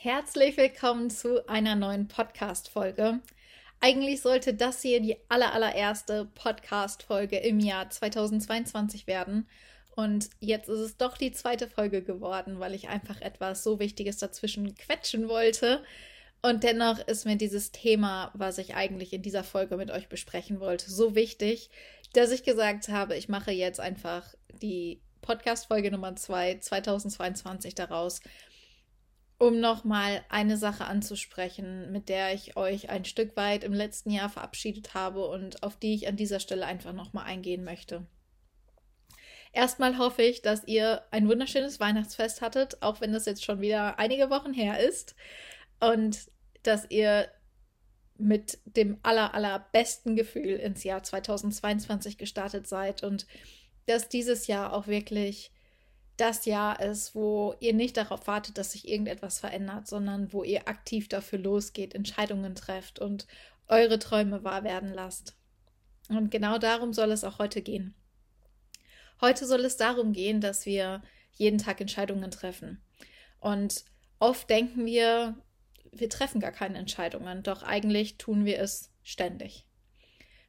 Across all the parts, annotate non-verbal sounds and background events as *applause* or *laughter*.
Herzlich willkommen zu einer neuen Podcast-Folge. Eigentlich sollte das hier die allerallererste Podcast-Folge im Jahr 2022 werden. Und jetzt ist es doch die zweite Folge geworden, weil ich einfach etwas so Wichtiges dazwischen quetschen wollte. Und dennoch ist mir dieses Thema, was ich eigentlich in dieser Folge mit euch besprechen wollte, so wichtig, dass ich gesagt habe, ich mache jetzt einfach die Podcast-Folge Nummer 2 2022 daraus um nochmal eine Sache anzusprechen, mit der ich euch ein Stück weit im letzten Jahr verabschiedet habe und auf die ich an dieser Stelle einfach nochmal eingehen möchte. Erstmal hoffe ich, dass ihr ein wunderschönes Weihnachtsfest hattet, auch wenn das jetzt schon wieder einige Wochen her ist. Und dass ihr mit dem aller, allerbesten Gefühl ins Jahr 2022 gestartet seid und dass dieses Jahr auch wirklich das Jahr ist, wo ihr nicht darauf wartet, dass sich irgendetwas verändert, sondern wo ihr aktiv dafür losgeht, Entscheidungen trefft und eure Träume wahr werden lasst. Und genau darum soll es auch heute gehen. Heute soll es darum gehen, dass wir jeden Tag Entscheidungen treffen. Und oft denken wir, wir treffen gar keine Entscheidungen, doch eigentlich tun wir es ständig.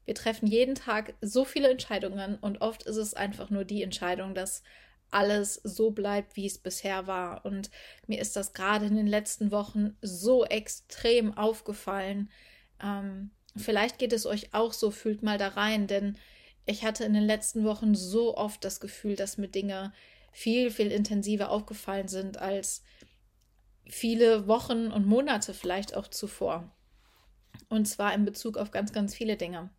Wir treffen jeden Tag so viele Entscheidungen und oft ist es einfach nur die Entscheidung, dass alles so bleibt, wie es bisher war. Und mir ist das gerade in den letzten Wochen so extrem aufgefallen. Ähm, vielleicht geht es euch auch so, fühlt mal da rein, denn ich hatte in den letzten Wochen so oft das Gefühl, dass mir Dinge viel, viel intensiver aufgefallen sind als viele Wochen und Monate vielleicht auch zuvor. Und zwar in Bezug auf ganz, ganz viele Dinge.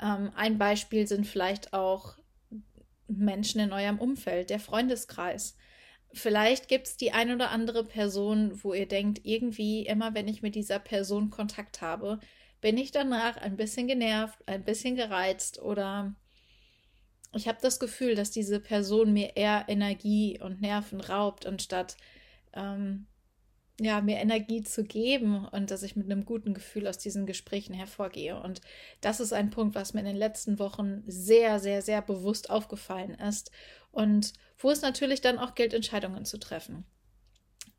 Ähm, ein Beispiel sind vielleicht auch Menschen in eurem Umfeld, der Freundeskreis. Vielleicht gibt es die ein oder andere Person, wo ihr denkt, irgendwie immer, wenn ich mit dieser Person Kontakt habe, bin ich danach ein bisschen genervt, ein bisschen gereizt oder ich habe das Gefühl, dass diese Person mir eher Energie und Nerven raubt, anstatt ähm, ja, mir Energie zu geben und dass ich mit einem guten Gefühl aus diesen Gesprächen hervorgehe. Und das ist ein Punkt, was mir in den letzten Wochen sehr, sehr, sehr bewusst aufgefallen ist und wo es natürlich dann auch gilt, Entscheidungen zu treffen.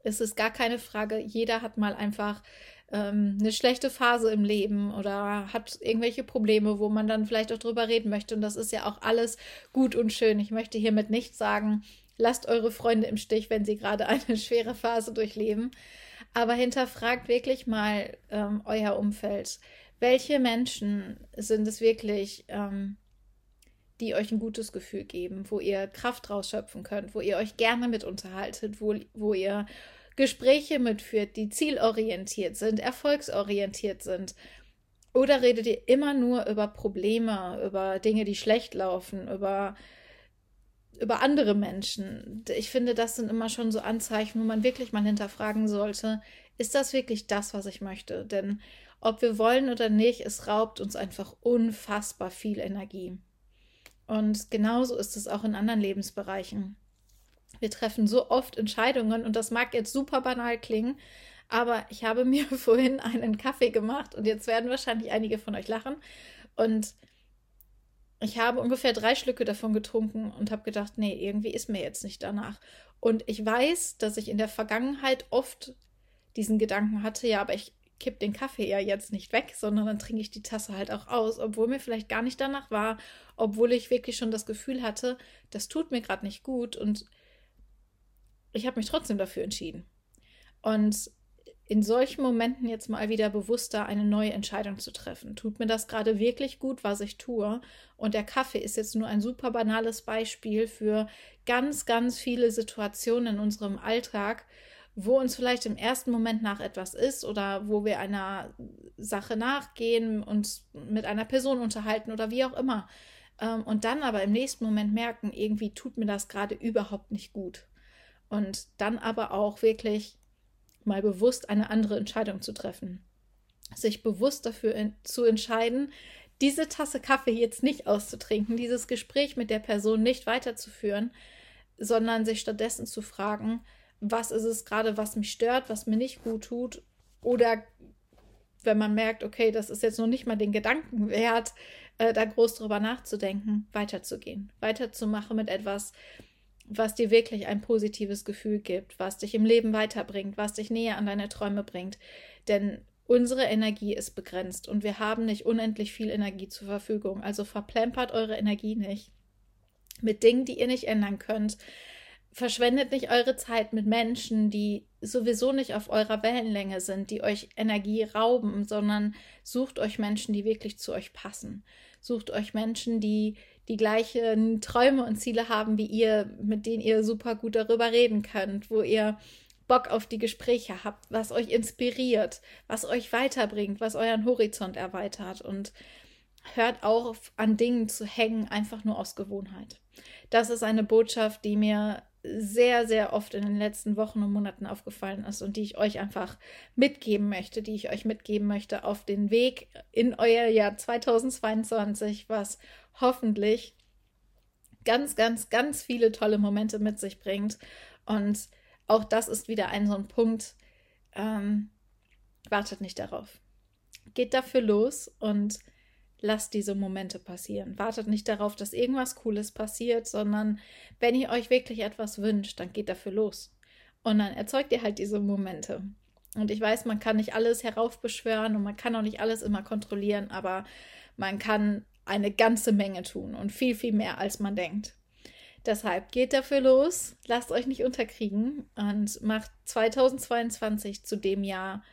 Es ist gar keine Frage, jeder hat mal einfach ähm, eine schlechte Phase im Leben oder hat irgendwelche Probleme, wo man dann vielleicht auch drüber reden möchte. Und das ist ja auch alles gut und schön. Ich möchte hiermit nicht sagen, Lasst eure Freunde im Stich, wenn sie gerade eine *laughs* schwere Phase durchleben. Aber hinterfragt wirklich mal ähm, euer Umfeld. Welche Menschen sind es wirklich, ähm, die euch ein gutes Gefühl geben, wo ihr Kraft rausschöpfen könnt, wo ihr euch gerne mit unterhaltet, wo, wo ihr Gespräche mitführt, die zielorientiert sind, erfolgsorientiert sind? Oder redet ihr immer nur über Probleme, über Dinge, die schlecht laufen, über über andere Menschen. Ich finde, das sind immer schon so Anzeichen, wo man wirklich mal hinterfragen sollte, ist das wirklich das, was ich möchte? Denn ob wir wollen oder nicht, es raubt uns einfach unfassbar viel Energie. Und genauso ist es auch in anderen Lebensbereichen. Wir treffen so oft Entscheidungen und das mag jetzt super banal klingen, aber ich habe *laughs* mir vorhin einen Kaffee gemacht und jetzt werden wahrscheinlich einige von euch lachen und ich habe ungefähr drei Schlücke davon getrunken und habe gedacht, nee, irgendwie ist mir jetzt nicht danach. Und ich weiß, dass ich in der Vergangenheit oft diesen Gedanken hatte, ja, aber ich kipp den Kaffee ja jetzt nicht weg, sondern dann trinke ich die Tasse halt auch aus, obwohl mir vielleicht gar nicht danach war, obwohl ich wirklich schon das Gefühl hatte, das tut mir gerade nicht gut und ich habe mich trotzdem dafür entschieden. Und in solchen Momenten jetzt mal wieder bewusster eine neue Entscheidung zu treffen. Tut mir das gerade wirklich gut, was ich tue? Und der Kaffee ist jetzt nur ein super banales Beispiel für ganz, ganz viele Situationen in unserem Alltag, wo uns vielleicht im ersten Moment nach etwas ist oder wo wir einer Sache nachgehen, uns mit einer Person unterhalten oder wie auch immer. Ähm, und dann aber im nächsten Moment merken, irgendwie tut mir das gerade überhaupt nicht gut. Und dann aber auch wirklich mal bewusst eine andere Entscheidung zu treffen. Sich bewusst dafür in, zu entscheiden, diese Tasse Kaffee jetzt nicht auszutrinken, dieses Gespräch mit der Person nicht weiterzuführen, sondern sich stattdessen zu fragen, was ist es gerade, was mich stört, was mir nicht gut tut, oder wenn man merkt, okay, das ist jetzt noch nicht mal den Gedanken wert, äh, da groß drüber nachzudenken, weiterzugehen, weiterzumachen mit etwas, was dir wirklich ein positives Gefühl gibt, was dich im Leben weiterbringt, was dich näher an deine Träume bringt. Denn unsere Energie ist begrenzt und wir haben nicht unendlich viel Energie zur Verfügung. Also verplempert eure Energie nicht mit Dingen, die ihr nicht ändern könnt. Verschwendet nicht eure Zeit mit Menschen, die sowieso nicht auf eurer Wellenlänge sind, die euch Energie rauben, sondern sucht euch Menschen, die wirklich zu euch passen. Sucht euch Menschen, die die gleichen Träume und Ziele haben wie ihr, mit denen ihr super gut darüber reden könnt, wo ihr Bock auf die Gespräche habt, was euch inspiriert, was euch weiterbringt, was euren Horizont erweitert und hört auf an Dingen zu hängen, einfach nur aus Gewohnheit. Das ist eine Botschaft, die mir sehr, sehr oft in den letzten Wochen und Monaten aufgefallen ist und die ich euch einfach mitgeben möchte, die ich euch mitgeben möchte auf den Weg in euer Jahr 2022, was hoffentlich ganz, ganz, ganz viele tolle Momente mit sich bringt. Und auch das ist wieder ein so ein Punkt. Ähm, wartet nicht darauf. Geht dafür los und lasst diese Momente passieren. Wartet nicht darauf, dass irgendwas Cooles passiert, sondern wenn ihr euch wirklich etwas wünscht, dann geht dafür los. Und dann erzeugt ihr halt diese Momente. Und ich weiß, man kann nicht alles heraufbeschwören und man kann auch nicht alles immer kontrollieren, aber man kann eine ganze Menge tun und viel, viel mehr, als man denkt. Deshalb geht dafür los, lasst euch nicht unterkriegen und macht 2022 zu dem Jahr,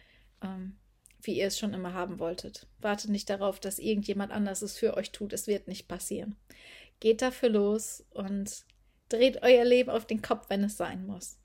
ähm, wie ihr es schon immer haben wolltet. Wartet nicht darauf, dass irgendjemand anders es für euch tut. Es wird nicht passieren. Geht dafür los und dreht euer Leben auf den Kopf, wenn es sein muss.